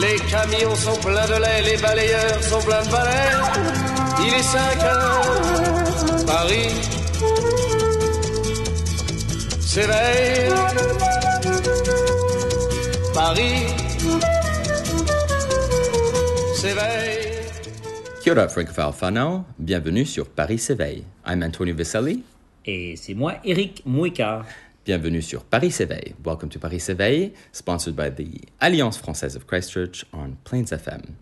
Les camions sont pleins de lait, les balayeurs sont pleins de balais. Il est 5 heures, Paris s'éveille. Paris s'éveille. Kia ora, Francophile whanau. Bienvenue sur Paris s'éveille. I'm Antonio Viselli. Et c'est moi, Eric Mouika. Bienvenue sur Paris s'éveille. Welcome to Paris s'éveille, sponsored by the Alliance Française of Christchurch on Plains FM.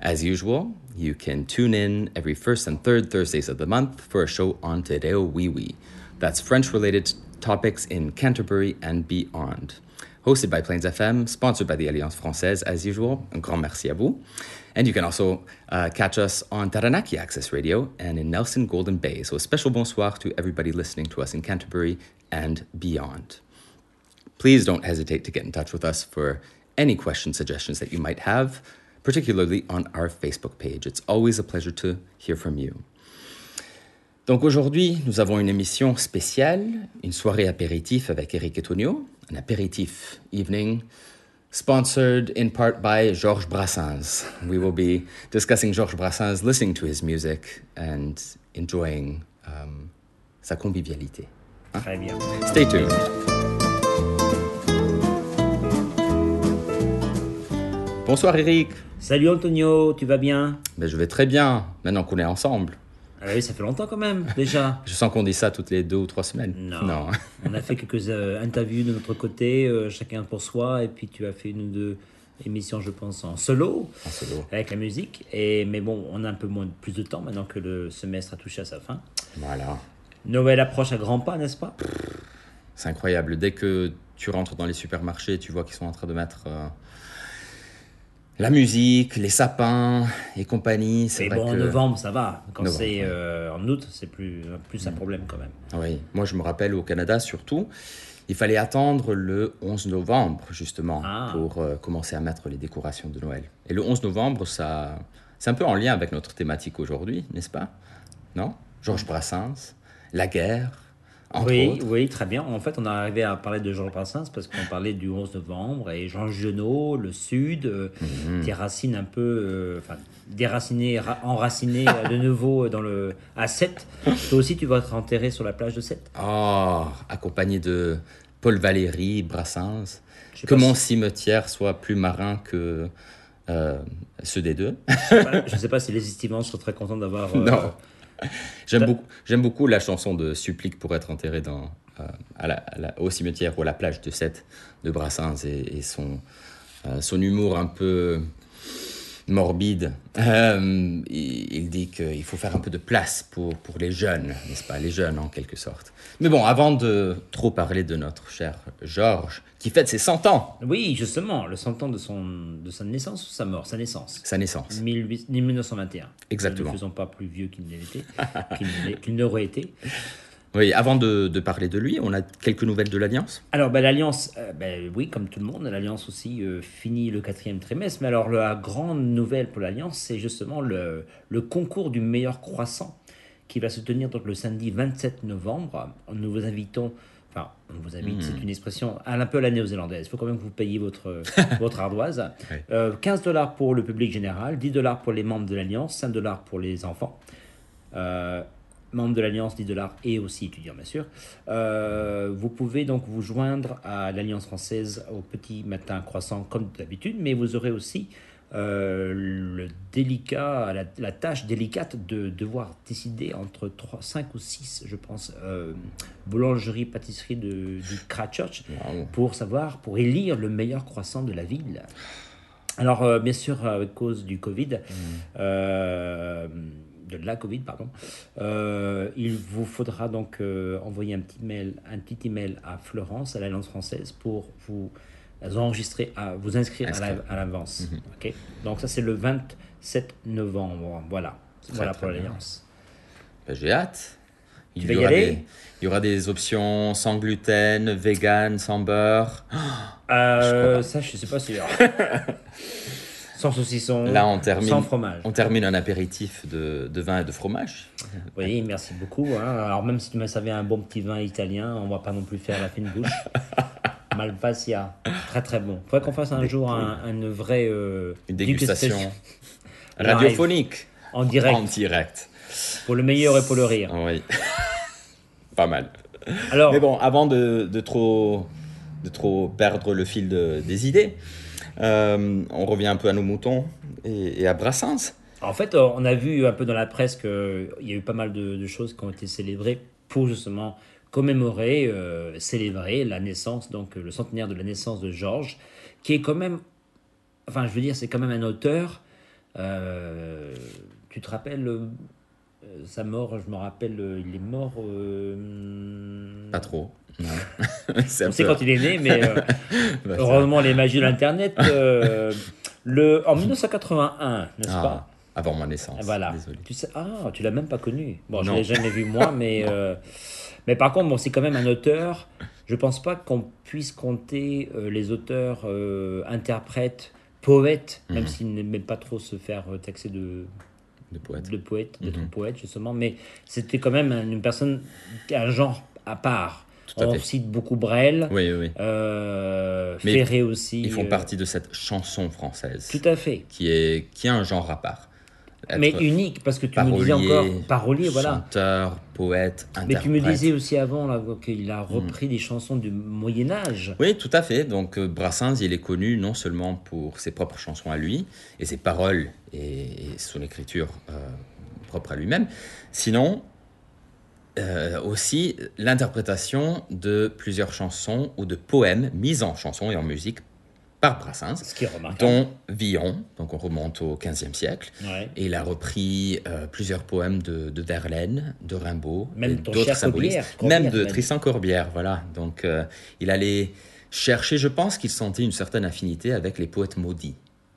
As usual, you can tune in every first and third Thursdays of the month for a show on Te Reo Wiwi. That's French-related topics in Canterbury and beyond. Hosted by Plains FM, sponsored by the Alliance Française, as usual. Un grand merci à vous. And you can also uh, catch us on Taranaki Access Radio and in Nelson Golden Bay. So a special bonsoir to everybody listening to us in Canterbury and beyond. Please don't hesitate to get in touch with us for any questions, suggestions that you might have, particularly on our Facebook page. It's always a pleasure to hear from you. Donc aujourd'hui, nous avons une émission spéciale, une soirée apéritif avec Eric et Tonio, an apéritif evening sponsored in part by Georges Brassens. We will be discussing Georges Brassens, listening to his music and enjoying um, sa convivialité. Très bien. Stay tuned. Bonsoir Eric. Salut Antonio, tu vas bien? Ben, je vais très bien maintenant qu'on est ensemble. ah Oui, ça fait longtemps quand même, déjà. Je sens qu'on dit ça toutes les deux ou trois semaines. Non. On a fait quelques euh, interviews de notre côté, euh, chacun pour soi, et puis tu as fait une ou deux émissions, je pense, en solo, En solo. avec la musique. Et, mais bon, on a un peu moins, plus de temps maintenant que le semestre a touché à sa fin. Voilà. Noël approche à grands pas, n'est-ce pas? C'est incroyable. Dès que tu rentres dans les supermarchés, tu vois qu'ils sont en train de mettre euh, la musique, les sapins et compagnie. C'est bon, en que... novembre, ça va. Quand c'est ouais. euh, en août, c'est plus, plus un problème quand même. Oui, moi je me rappelle au Canada surtout, il fallait attendre le 11 novembre justement Ah. pour euh, commencer à mettre les décorations de Noël. Et le 11 novembre, ça, c'est un peu en lien avec notre thématique aujourd'hui, n'est-ce pas? Non? Georges Brassens, la guerre, entre oui, autres. oui, très bien. En fait, on est arrivé à parler de Georges Brassens parce qu'on parlait du 11 novembre et Jean Genot, le Sud, euh, Mhm. des racines un peu, euh, enfin, déracinées, ra- enracinées euh, de nouveau dans le à 7. Toi aussi, tu vas être enterré sur la plage de 7. Oh, accompagné de Paul Valéry, Brassens. Que mon si- cimetière soit plus marin que euh, ceux des deux. Je ne sais pas si les estimants sont très contents d'avoir. euh, Non. J'aime beaucoup, la chanson de Supplique pour être enterré euh, au cimetière ou à la plage de Sète de Brassens et, euh, son humour un peu morbide. Euh, il, dit qu'il faut faire un peu de place pour, pour les jeunes, n'est-ce pas? Les jeunes en quelque sorte. Mais bon, avant de trop parler de notre cher Georges, qui fête ses 100 ans, Oui, justement, le 100 ans de, son, de sa naissance ou sa mort? Sa naissance. sa naissance. 18 1921. Exactement. Ne faisons pas plus vieux qu'il n'aurait été. Oui, avant de, de parler de lui, on a quelques nouvelles de l'Alliance? Alors, ben, l'Alliance, euh, ben, oui, comme tout le monde, l'Alliance aussi euh, finit le quatrième trimestre. Mais alors, la grande nouvelle pour l'Alliance, c'est justement le, le concours du meilleur croissant qui va se tenir donc le samedi 27 novembre. Nous vous invitons, enfin, on vous invite, c'est une expression un peu à la néo-zélandaise. Il faut quand même que vous payiez votre, votre ardoise. Euh, 15 dollars pour le public général, 10 dollars pour les membres de l'Alliance, 5 dollars pour les enfants. Euh, membres de l'Alliance 10 dollars et aussi étudiants, bien sûr. Euh, vous pouvez donc vous joindre à l'Alliance française au petit matin croissant comme d'habitude, mais vous aurez aussi euh, le délicat, la, la tâche délicate de devoir décider entre 3, 5 ou 6, je pense, euh, boulangeries, pâtisseries de, du Christchurch Wow. pour savoir, pour élire le meilleur croissant de la ville. Alors, euh, bien sûr, à cause du Covid, euh, de la Covid, pardon, euh, il vous faudra donc euh, envoyer un petit mail, un petit email à Florence, à l'Alliance française, pour vous enregistré à vous inscrire à la- Inscrire. à l'avance. Mhm. Donc ça c'est le 27 novembre. Voilà. voilà très pour l'alliance. Ben, J'ai hâte. Il y, y aura aller des, il y aura des options sans gluten, vegan, sans beurre. Euh, ça je sais pas sûr. sans saucisson. Là, on termine, Sans fromage. on termine un apéritif de, de vin et de fromage. Oui, merci beaucoup. hein. Alors même si tu me savais un bon petit vin italien, on va pas non plus faire la fine bouche. Malvasia, très très bon. Faudrait qu'on fasse un jour un, une vraie euh, Une dégustation radiophonique en direct en direct. pour le meilleur et pour le rire. Oui. Pas mal. Alors, Mais bon, avant de, de trop, de trop perdre le fil de- des idées, euh, on revient un peu à nos moutons et, à Brassens. en fait, euh, on a vu un peu dans la presse qu'il y a eu pas mal de, choses qui ont été célébrées pour justement commémorer, euh, célébrer la naissance, donc euh, le centenaire de la naissance de Georges, qui est quand même, enfin, je veux dire, c'est quand même un auteur. euh, tu te rappelles euh, sa mort Je me rappelle, euh, il est mort. euh, Pas trop. Non. On sait quand il est né, mais Bah, heureusement les magies de l'internet. le en 1981, n'est-ce Ah, pas avant ma naissance. Voilà. Désolé. Tu sais, ah, tu l'as même pas connu. Bon, je Non. l'ai jamais vu moi, mais mais par contre, bon, c'est quand même un auteur. Je pense pas qu'on puisse compter les auteurs, interprètes, poètes, même Mhm. s'ils n'aimaient pas trop se faire taxer de De poète. de poète, d'être Mhm. poète justement, mais c'était quand même un- une personne, un genre à part. Tout à On fait. cite beaucoup Brel, Oui, oui, euh, Mais Ferré aussi. Ils font euh, partie de cette chanson française Tout à fait. qui, est, qui a un genre à part. Mais unique, parce que tu me disais encore parolier, voilà. Chanteur, poète, Mais tu me disais aussi avant qu'il a repris des chansons du Moyen Âge. Oui, tout à fait. Donc euh, Brassens, il est connu non seulement pour ses propres chansons à lui et ses paroles et, et son écriture euh, propre à lui-même, sinon euh, aussi l'interprétation de plusieurs chansons ou de poèmes mis en chanson et en musique par Brassens, Ce qui est dont Villon, donc on remonte au XVe siècle. Ouais. Et il a repris euh, plusieurs poèmes de, de Verlaine, de Rimbaud, d'autres symbolistes, Corbière, Corbière, même de même. Tristan Corbière, voilà. Donc euh, il allait chercher, je pense qu'il sentait une certaine affinité avec les poètes maudits.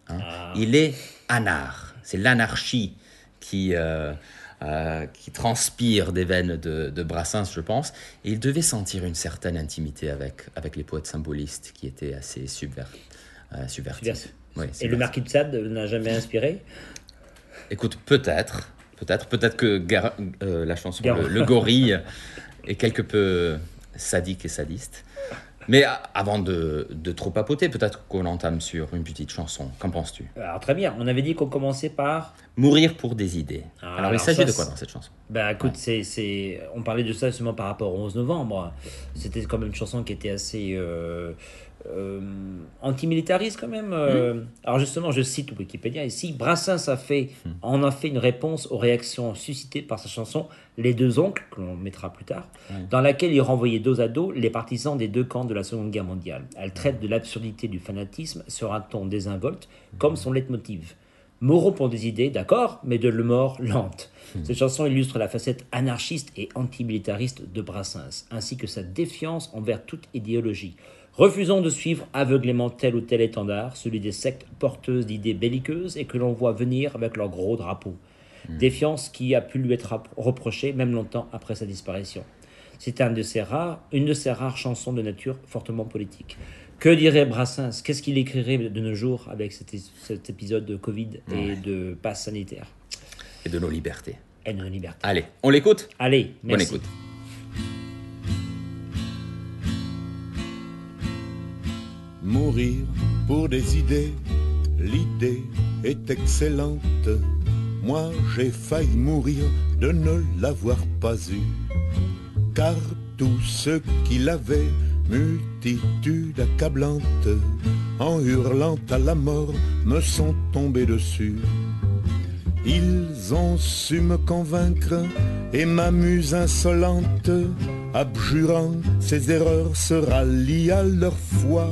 hein. Ah. Il est anar, c'est l'anarchie qui, euh, euh, qui transpire des veines de, de Brassens, je pense. Et il devait sentir une certaine intimité avec, avec les poètes symbolistes qui étaient assez subver, euh, subvertis. Subversif. Oui, Et le. Marquis de Sade n'a jamais inspiré Écoute, peut-être, peut-être, peut-être que Gar- euh, la chanson Gar- le, le gorille est quelque peu sadique et sadiste. Mais a- avant de, de trop papoter, peut-être qu'on entame sur une petite chanson. Qu'en penses-tu? Alors très bien, on avait dit qu'on commençait par... Mourir pour des idées. Ah, alors, alors il s'agit de quoi dans cette chanson? Ben écoute, c'est, c'est... on parlait de ça justement par rapport au 11 novembre. C'était quand même une chanson qui était assez euh, euh, antimilitariste quand même. euh. Alors justement, je cite Wikipédia ici, Brassens a fait, en a fait une réponse aux réactions suscitées par sa chanson Les deux oncles, que l'on mettra plus tard, dans laquelle il renvoyait dos à dos les partisans des deux camps de la Seconde Guerre mondiale. Elle traite de l'absurdité du fanatisme sur un ton désinvolte, comme son leitmotiv. Moreau pour des idées, d'accord, mais de le mort lente. Cette chanson illustre la facette anarchiste et antimilitariste de Brassens, ainsi que sa défiance envers toute idéologie. Refusons de suivre aveuglément tel ou tel étendard, celui des sectes porteuses d'idées belliqueuses et que l'on voit venir avec leurs gros drapeaux. Défiance qui a pu lui être reprochée même longtemps après sa disparition. C'est un de ces rares, une de ces rares chansons de nature fortement politique. Que dirait Brassens? Qu'est-ce qu'il écrirait de nos jours avec cet, épisode de Covid et de passe sanitaire? Et de nos libertés. et de nos libertés Allez, on l'écoute? Allez, merci. écoute. Mourir pour des idées, l'idée est excellente. Moi j'ai failli mourir de ne l'avoir pas eu. Car tous ceux qui l'avaient, multitude accablante, en hurlant à la mort, me sont tombés dessus. Ils ont su me convaincre et ma muse insolente, abjurant ses erreurs, se rallie à leur foi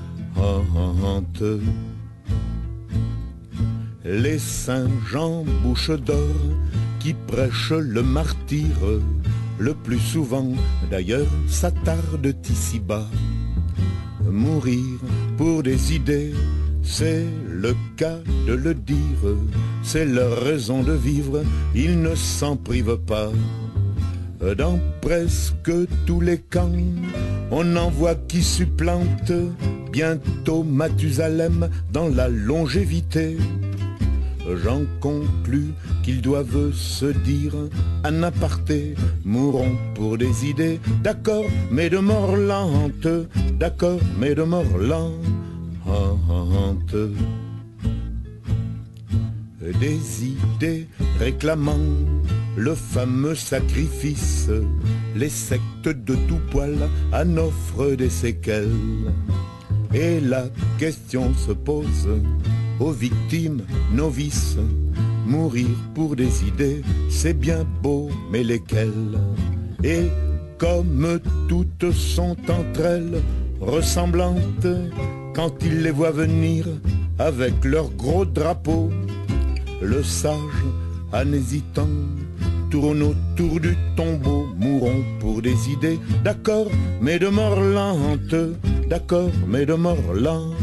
Les saints Jean bouche d'or qui prêchent le martyre, le plus souvent d'ailleurs s'attardent ici-bas. Mourir pour des idées, c'est le cas de le dire, c'est leur raison de vivre, ils ne s'en privent pas. Dans presque tous les camps, on en voit qui supplante bientôt Mathusalem dans la longévité. J'en conclus qu'ils doivent se dire un aparté, mourons pour des idées, d'accord, mais de mort lente, d'accord, mais de mort lente. Des idées réclamant le fameux sacrifice, les sectes de tout poil en offrent des séquelles. Et la question se pose aux victimes novices. Mourir pour des idées, c'est bien beau, mais lesquelles? Et comme toutes sont entre elles ressemblantes, quand ils les voient venir avec leur gros drapeau, le sage, en hésitant, tourne autour du tombeau, mourons pour des idées, d'accord, mais de mort lente, d'accord, mais de mort lente.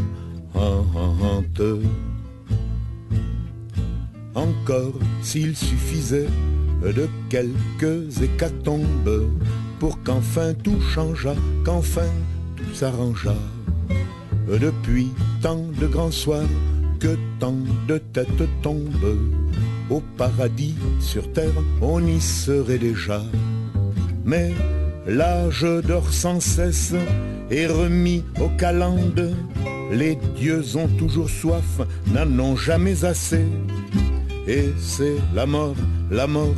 Encore s'il suffisait de quelques hécatombes pour qu'enfin tout changeât, qu'enfin tout s'arrangeât. Depuis tant de grands soirs que tant de têtes tombent, au paradis sur terre on y serait déjà. Mais l'âge dort sans cesse et remis aux calendes. Les dieux ont toujours soif, n'en ont jamais assez. Et c'est la mort, la mort,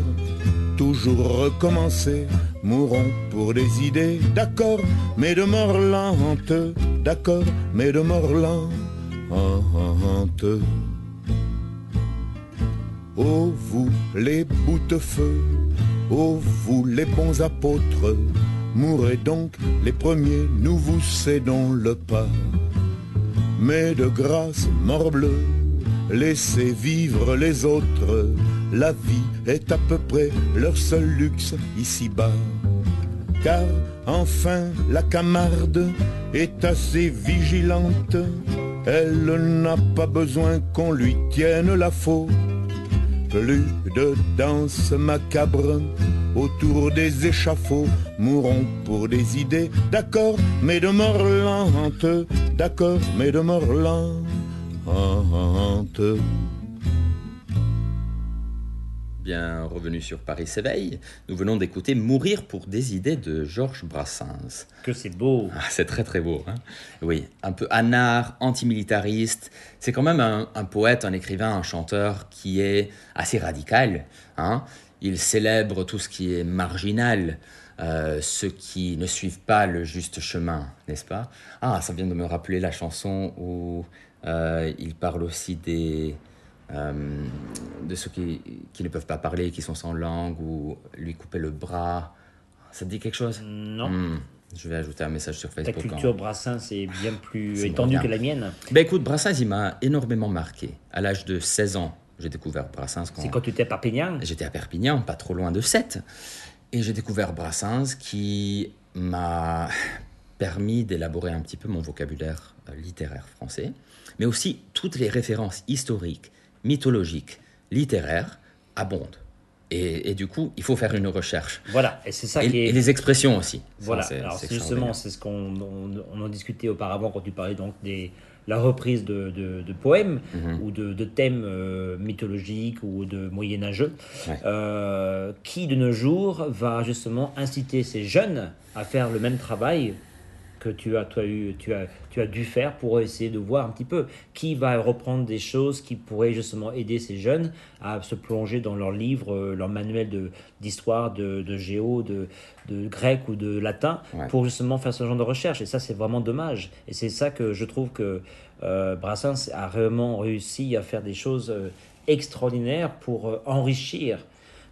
toujours recommencer. Mourons pour des idées, d'accord, mais de mort lente, d'accord, mais de mort lente. Oh vous les bouts-de-feu, oh vous les bons apôtres, mourrez donc les premiers, nous vous cédons le pas. Mais de grâce, morbleu, laissez vivre les autres, la vie est à peu près leur seul luxe ici-bas. Car enfin la camarde est assez vigilante, elle n'a pas besoin qu'on lui tienne la faute. Plus de danse macabre. Autour des échafauds, mourons pour des idées, d'accord, mais de mort lente, d'accord, mais de mort lente. Bien revenu sur Paris s'éveille, nous venons d'écouter Mourir pour des idées de Georges Brassens. Que c'est beau. Ah, c'est très très beau. Hein oui, un peu anard, antimilitariste. C'est quand même un, un, poète, un écrivain, un chanteur qui est assez radical. Hein Il célèbre tout ce qui est marginal, euh, ceux qui ne suivent pas le juste chemin, n'est-ce pas? Ah, ça vient de me rappeler la chanson où euh, il parle aussi des, euh, de ceux qui, qui, ne peuvent pas parler, qui sont sans langue, ou lui couper le bras. Ça te dit quelque chose? Non. Hmm, Je vais ajouter un message sur Facebook. Ta culture Brassens est bien plus étendue que la mienne. Ben écoute, Brassens, il m'a énormément marqué. À l'âge de 16 ans, j'ai découvert Brassens. C'est quand tu étais à Perpignan? J'étais à Perpignan, pas trop loin de 7. Et j'ai découvert Brassens qui m'a permis d'élaborer un petit peu mon vocabulaire littéraire français, mais aussi toutes les références historiques, mythologiques, littéraires abondent. Et, et, du coup, il faut faire une recherche. Voilà, et c'est ça et, qui est... et les expressions aussi. Voilà, Ça, alors justement, c'est ce qu'on on, on, en discutait auparavant quand tu parlais donc des, la reprise de, de- de poèmes Mhm. ou de, de thèmes euh, mythologiques ou de moyenâgeux, Ouais. euh, qui de nos jours va justement inciter ces jeunes à faire le même travail que tu as, toi, eu, tu, as, tu as dû faire pour essayer de voir un petit peu qui va reprendre des choses qui pourraient justement aider ces jeunes à se plonger dans leurs livres, euh, leurs manuels de- d'histoire, de, de géo, de, de grec ou de latin, Ouais. pour justement faire ce genre de recherche. Et ça, c'est vraiment dommage. Et c'est ça que je trouve que euh, Brassens a vraiment réussi à faire des choses euh, extraordinaires pour euh, enrichir.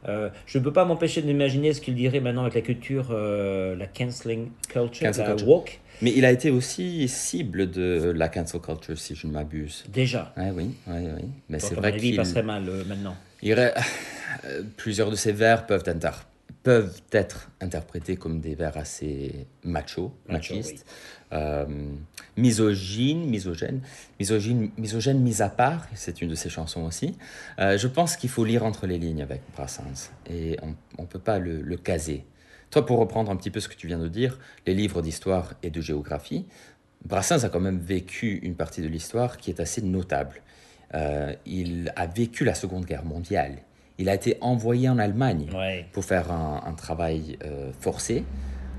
Euh, je ne peux pas m'empêcher d'imaginer ce qu'il dirait maintenant avec la culture, euh, la canceling culture, Cancel la culture. woke. Mais il a été aussi cible de la cancel culture, si je ne m'abuse. Déjà. Ouais, oui, oui, oui. Mais c'est vrai qu'il passerait mal euh, maintenant. il plusieurs de ces vers peuvent, inter- peuvent être interprétés comme des vers assez macho, Macho, machistes, euh, misogynes, misogènes, misogynes, misogènes mis à part, c'est une de ses chansons aussi. Euh, je pense qu'il faut lire entre les lignes avec Brassens et on ne peut pas le, le caser. Toi, pour reprendre un petit peu ce que tu viens de dire, les livres d'histoire et de géographie, Brassens a quand même vécu une partie de l'histoire qui est assez notable. Euh, il a vécu la Seconde Guerre mondiale. Il a été envoyé en Allemagne Ouais. pour faire un, un travail euh, forcé.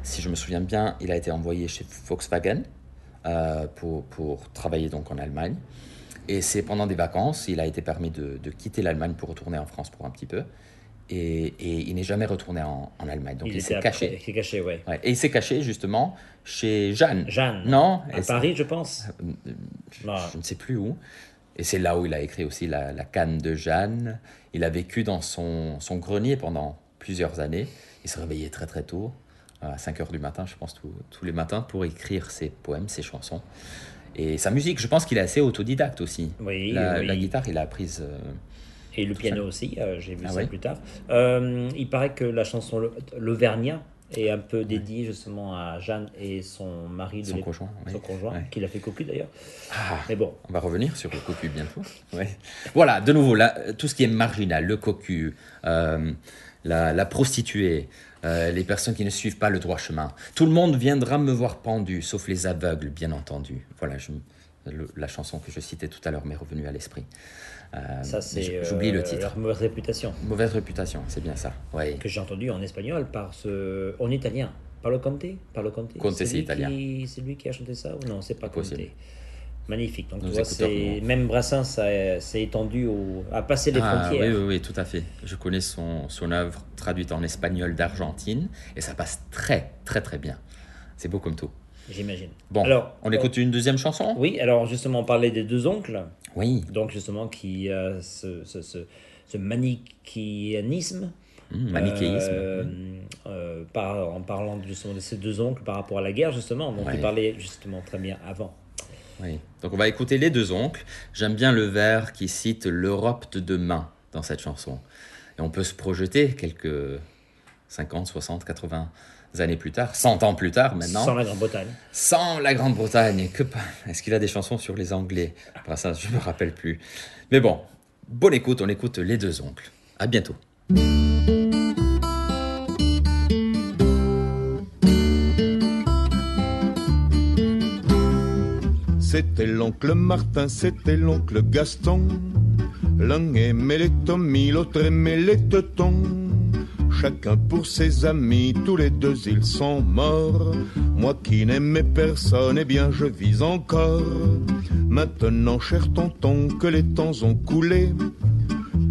Si je me souviens bien, il a été envoyé chez Volkswagen euh, pour, pour travailler donc en Allemagne. Et c'est pendant des vacances, il a été permis de, de quitter l'Allemagne pour retourner en France pour un petit peu. Et, et il n'est jamais retourné en, en Allemagne. Donc il, s'est caché. Il s'est caché, ouais. Ouais. Et il s'est caché justement chez Jeanne. Jeanne. Non À Paris, je pense. je, Non. je ne sais plus où. Et c'est là où il a écrit aussi la, la canne de Jeanne. Il a vécu dans son, son grenier pendant plusieurs années. Il se réveillait très très tôt, à 5 heures du matin, je pense, tous- tous les matins, pour écrire ses poèmes, ses chansons. Et sa musique, je pense qu'il est assez autodidacte aussi. Oui, la, oui. la guitare, il a apprise. euh, Et le piano aussi, euh, j'ai vu Ah ça plus tard. Euh, il paraît que la chanson Le- L'Auvergnat est un peu dédiée justement à Jeanne et son mari, de Son conjoint, oui. son conjoint, Ouais. qui l'a fait cocu d'ailleurs. Ah, Mais bon, On va revenir sur le cocu bientôt. Ouais. Voilà, de nouveau, là, tout ce qui est marginal, le cocu, euh, la, la prostituée, euh, les personnes qui ne suivent pas le droit chemin. Tout le monde viendra me voir pendu, sauf les aveugles, bien entendu. Voilà, je, le- la chanson que je citais tout à l'heure m'est revenue à l'esprit. Euh, ça c'est J'oublie euh, le titre. leur mauvaise réputation Mauvaise réputation, c'est bien ça. Ouais. que j'ai entendu en espagnol par ce, en italien. Parlo Conte, Parlo Conte? Conte, c'est italien. qui- C'est lui qui a chanté ça ou non? C'est pas Conte. Possible. Magnifique. Donc tu vois, c'est même Brassens s'est étendu au, à passer les Ah, frontières. oui, oui, oui, tout à fait. Je connais son, son œuvre traduite en espagnol d'Argentine et ça passe très, très, très bien. C'est beau comme tout. J'imagine. Bon, Alors, on écoute une deuxième chanson? Oui, alors justement, on parlait des deux oncles. Oui. donc justement qui a ce, ce, ce, ce manichéisme. Mmh, manichéisme. euh, euh, par, en parlant justement de ces deux oncles par rapport à la guerre, justement, dont Ouais. tu parlais justement très bien avant. Oui. Donc on va écouter les deux oncles. J'aime bien le vers qui cite l'Europe de demain dans cette chanson. Et on peut se projeter quelques 50, 60, 80 années plus tard, 100 ans plus tard maintenant, Sans la Grande-Bretagne. sans la Grande-Bretagne. Que Est-ce qu'il a des chansons sur les Anglais? Après ça, je me rappelle plus. Mais bon, bonne écoute, on écoute les deux oncles. À bientôt. C'était l'oncle Martin, c'était l'oncle Gaston. L'un aimait les Tommy, l'autre aimait les Teutons. Chacun pour ses amis, tous les deux ils sont morts. Moi qui n'aimais personne, eh bien je vis encore. Maintenant, cher tonton, que les temps ont coulé,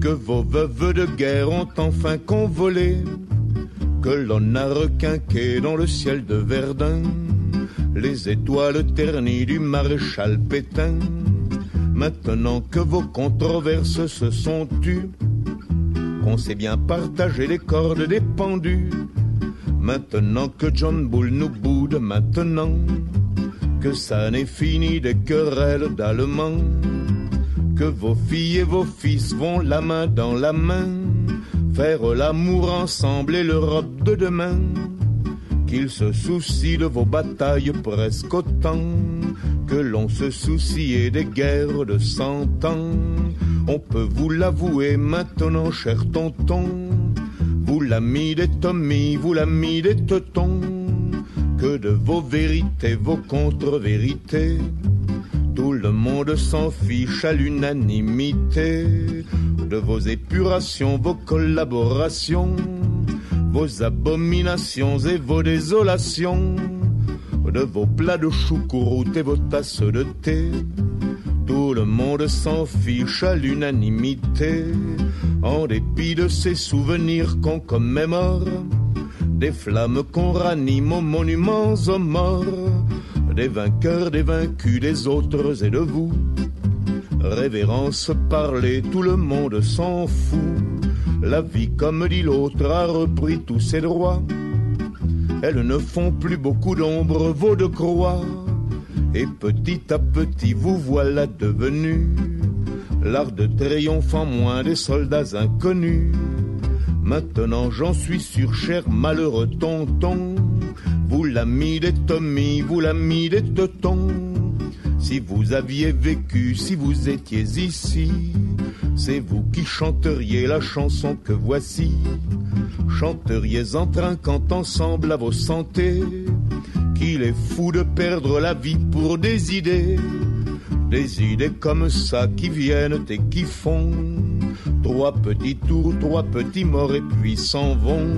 que vos veuves de guerre ont enfin convolé, que l'on a requinqué dans le ciel de Verdun les étoiles ternies du maréchal Pétain. Maintenant que vos controverses se sont tues, qu'on sait bien partager les cordes des pendus, maintenant que John Bull nous boude, maintenant que ça n'est fini des querelles d'Allemands, que vos filles et vos fils vont la main dans la main, faire l'amour ensemble et l'Europe de demain qu'il se soucie de vos batailles presque autant que l'on se souciait des guerres de cent ans. On peut vous l'avouer maintenant, cher tonton, vous l'ami des Tommy, vous l'ami des Teutons, que de vos vérités, vos contre-vérités, Tout le monde s'en fiche à l'unanimité. De vos épurations, vos collaborations, vos abominations et vos désolations, de vos plats de choucroute et vos tasses de thé. Tout le monde s'en fiche à l'unanimité, en dépit de ces souvenirs qu'on commémore, des flammes qu'on ranime aux monuments aux morts, des vainqueurs, des vaincus, des autres et de vous. Révérence, parler, tout le monde s'en fout. La vie, comme dit l'autre, a repris tous ses droits. Elles ne font plus beaucoup d'ombre, vos de croix. Et petit à petit, vous voilà devenu l'art de triomphe en moins des soldats inconnus. Maintenant, j'en suis sûr, cher malheureux tonton, vous l'ami des Tommy, vous l'ami des Teutons. Si vous aviez vécu, si vous étiez ici, c'est vous qui chanteriez la chanson que voici. Chanteriez en trinquant ensemble à vos santés, qu'il est fou de perdre la vie pour des idées. Des idées comme ça qui viennent et qui font. Trois petits tours, trois petits morts et puis s'en vont.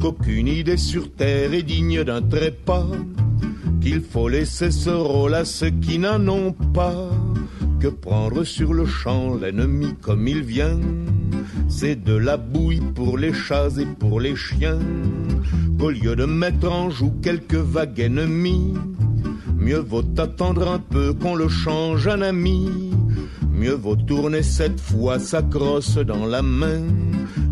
Qu'aucune idée sur terre est digne d'un trépas. Qu'il faut laisser ce rôle à ceux qui n'en ont pas. Que prendre sur le champ l'ennemi comme il vient. C'est de la bouille pour les chats et pour les chiens. Qu'au lieu de mettre en joue quelques vagues ennemies, mieux vaut attendre un peu qu'on le change en ami. Mieux vaut tourner cette fois sa crosse dans la main.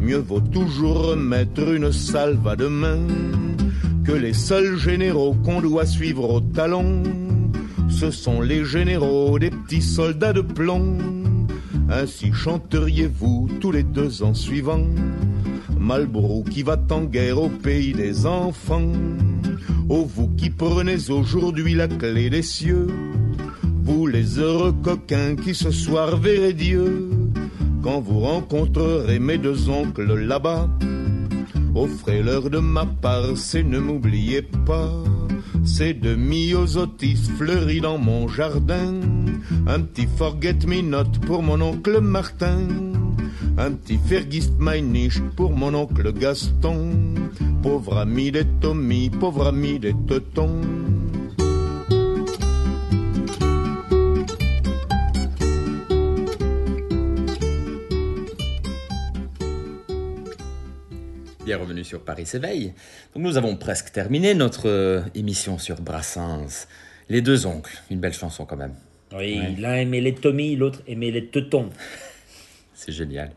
Mieux vaut toujours remettre une salve à demain. Que les seuls généraux qu'on doit suivre au talon, ce sont les généraux des petits soldats de plomb. Ainsi chanteriez-vous tous les deux ans suivants. Malbrou qui va en guerre au pays des enfants. Ô vous qui prenez aujourd'hui la clé des cieux, vous les heureux coquins qui ce soir verrez Dieu, quand vous rencontrerez mes deux oncles là-bas, offrez-leur de ma part, c'est ne m'oubliez pas. Ces demi-osotis fleuris dans mon jardin, un petit forget-me-not pour mon oncle Martin, un petit Fergist Meinich pour mon oncle Gaston, pauvre ami des Tommy, pauvre ami des Teutons. Bien revenu sur Paris s'éveille. Donc nous avons presque terminé notre euh, émission sur Brassens. Les deux oncles, une belle chanson quand même. Oui, l'un aimait les Tommy, l'autre aimait les Teutons. C'est génial.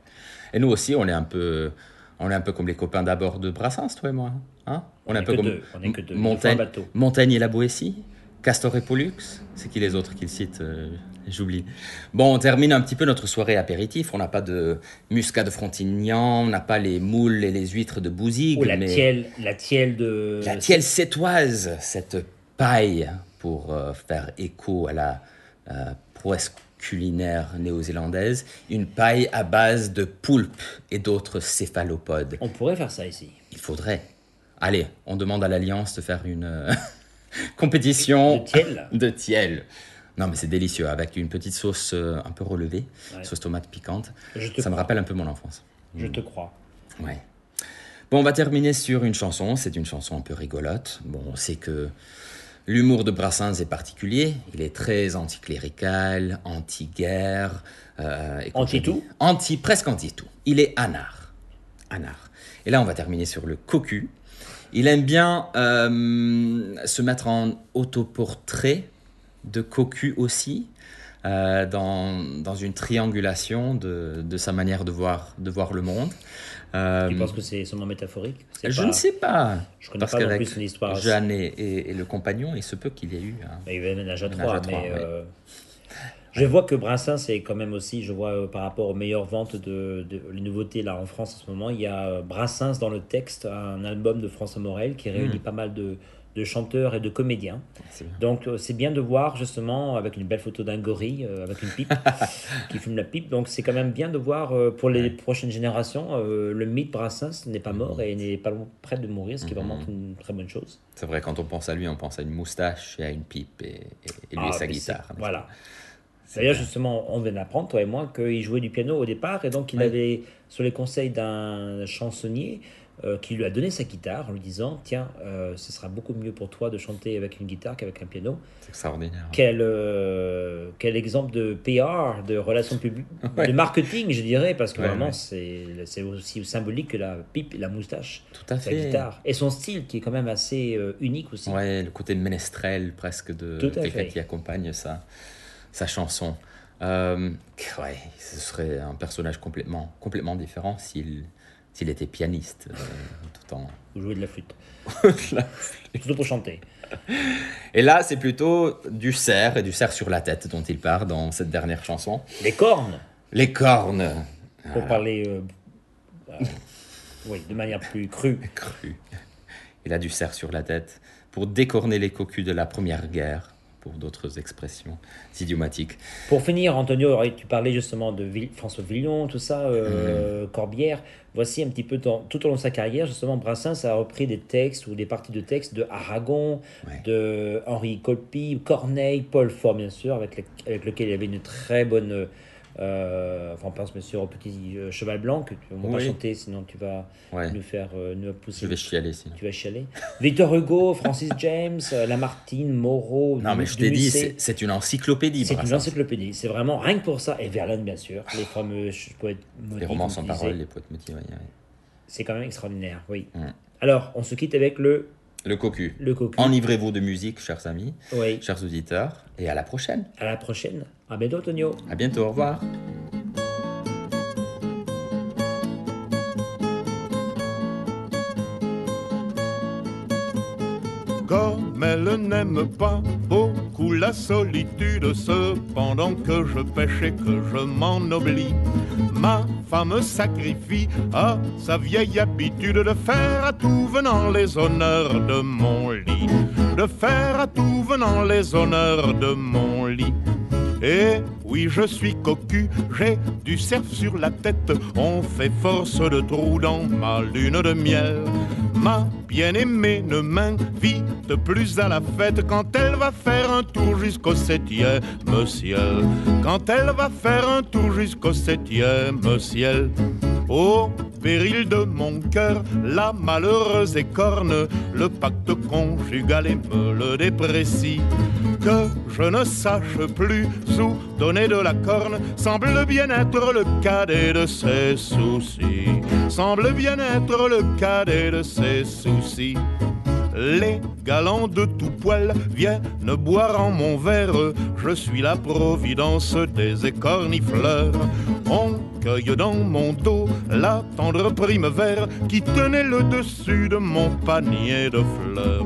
Et nous aussi, on est un peu, on est un peu comme les copains d'abord de Brassens, toi et moi. Hein on, est un peu comme deux, on est que deux. Montaigne, et la Boétie, Castor et Pollux. C'est qui les autres qu'il cite euh, J'oublie. Bon, on termine un petit peu notre soirée apéritif. On n'a pas de muscat de Frontignan, on n'a pas les moules et les huîtres de Bouzigues. Ou la mais- tielle, la tielle de... La tielle sétoise, cette paille pour euh, faire écho à la euh, prouesse culinaire néo-zélandaise, une paille à base de poulpe et d'autres céphalopodes. On pourrait faire ça ici. Il faudrait. Allez, on demande à l'Alliance de faire une euh, compétition De tielle. de tielle. Non, mais c'est délicieux, avec une petite sauce euh, un peu relevée, Ouais. sauce tomate piquante. Je te Ça me rappelle un peu mon enfance. Je te crois. Ouais. Bon, on va terminer sur une chanson. C'est une chanson un peu rigolote. Bon, on sait que l'humour de Brassens est particulier. Il est très anticlérical, anti-guerre. euh, Anti-tout Anti, presque anti-tout. Il est anard. Anard. Et là, on va terminer sur le cocu. Il aime bien euh, se mettre en autoportrait de cocu aussi, euh, dans, dans une triangulation de, de sa manière de voir, de voir le monde. Euh, Tu penses que c'est seulement métaphorique? Je pas- ne sais pas. Je connais Parce pas non plus son histoire. Jeanne et, et- et le compagnon, il se peut qu'il y ait eu. Mais il ménage à Ménage à trois, mais ouais. euh, je vois que Brassens c'est quand même aussi, je vois euh, par rapport aux meilleures ventes de, de- les nouveautés là en France en ce moment, il y a Brassens dans le texte, un album de François Morel qui réunit Hmm. pas mal de, de chanteurs et de comédiens. Donc euh, c'est bien de voir justement avec une belle photo d'un gorille euh, avec une pipe qui fume la pipe. Donc c'est quand même bien de voir euh, pour les prochaines générations euh, le mythe Brassens n'est pas mort et n'est pas près de mourir, ce qui est vraiment une très bonne chose. C'est vrai, quand on pense à lui, on pense à une moustache et à une pipe et, et- et lui et Ah, sa guitare. Voilà. D'ailleurs, justement, on vient d'apprendre, toi et moi, qu'il jouait du piano au départ, et donc il Oui. avait, sur les conseils d'un chansonnier, euh, qui lui a donné sa guitare en lui disant Tiens, euh, ce sera beaucoup mieux pour toi de chanter avec une guitare qu'avec un piano. C'est extraordinaire. Quel, euh, quel exemple de PR, de relations publiques, Ouais. de marketing, je dirais, parce que Ouais, vraiment, ouais. c'est aussi symbolique que la pipe la moustache, Tout à fait. guitare. Et son style, qui est quand même assez unique aussi. Ouais, le côté ménestrel presque de quelqu'un qui accompagne sa, sa chanson. Ouais, ce serait un personnage complètement, complètement différent s'il s'il était pianiste euh, tout en. Vous jouez de la flûte. Surtout pour chanter. Et là, c'est plutôt du cerf et du cerf sur la tête dont il part dans cette dernière chanson. Les cornes Les cornes. pour parler euh, euh, oui, de manière plus crue. Cru. Il a du cerf sur la tête pour décorner les cocus de la première guerre, pour d'autres expressions idiomatiques. Pour finir, Antonio, tu parlais justement de François Villon, tout ça, euh, Mhm. Corbière. Voici un petit peu tout au long de sa carrière, justement, Brassens a repris des textes ou des parties de textes de Aragon, Ouais. de Henri Colpi, Corneille, Paul Fort, bien sûr, avec, avec lequel il avait une très bonne. Euh, enfin, on pense bien sûr au petit euh, cheval blanc que tu ne pas Oui. chanter, sinon tu vas Ouais. nous faire euh, nous pousser. Je vais chialer sinon. Tu vas chialer. Victor Hugo, Francis James, Lamartine, Moreau. Non, mais je t'ai dit, c'est une encyclopédie. C'est une encyclopédie. C'est vraiment rien que pour ça. Et Verlaine, bien sûr. Les fameux poètes maudits. Les romans sans parole, les poètes motivés. ouais, ouais. C'est quand même extraordinaire, oui. Mm. Alors, on se quitte avec le, Le cocu. le cocu. Enivrez-vous de musique, chers amis, Oui. chers auditeurs, et à la prochaine. À la prochaine. À bientôt, Tonio. À bientôt, au revoir. Comme elle n'aime pas beaucoup la solitude, cependant que je pêche et que je m'en oublie, ma femme sacrifie à sa vieille habitude de faire à tout venant les honneurs de mon lit, de faire à tout venant les honneurs de mon lit. Et oui, je suis cocu, j'ai du cerf sur la tête. On fait force de trous dans ma lune de miel. Ma bien-aimée ne m'invite plus à la fête quand elle va faire un tour jusqu'au septième ciel. Quand elle va faire un tour jusqu'au septième ciel. Au péril de mon cœur, la malheureuse écorne le pacte conjugal et me le déprécie. Que je ne sache plus où donner de la corne semble bien être le cadet de ses soucis. Semble bien être le cadet de ses soucis. Les galants de tout poil viennent boire en mon verre. Je suis la providence des écornifleurs. On cueille dans mon dos la tendre prime vert qui tenait le dessus de mon panier de fleurs.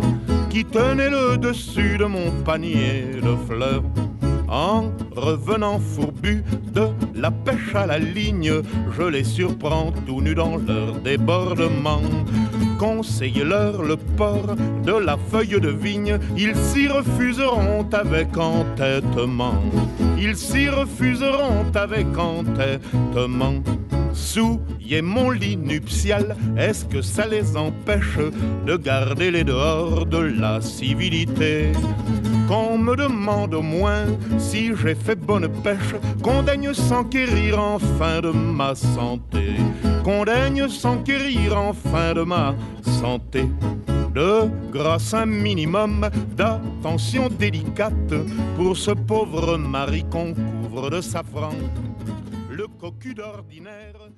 Qui tenait le dessus de mon panier de fleurs. En revenant fourbu de la pêche à la ligne, je les surprends tout nus dans leur débordement. Conseillez-leur le port de la feuille de vigne, ils s'y refuseront avec entêtement. Ils s'y refuseront avec entêtement. Souiller mon lit nuptial, est-ce que ça les empêche de garder les dehors de la civilité? Qu'on me demande au moins si j'ai fait bonne pêche, qu'on daigne s'enquérir enfin de ma santé, qu'on daigne s'enquérir enfin de ma santé. De grâce un minimum d'attention délicate pour ce pauvre mari qu'on couvre de safran. Le cocu d'ordinaire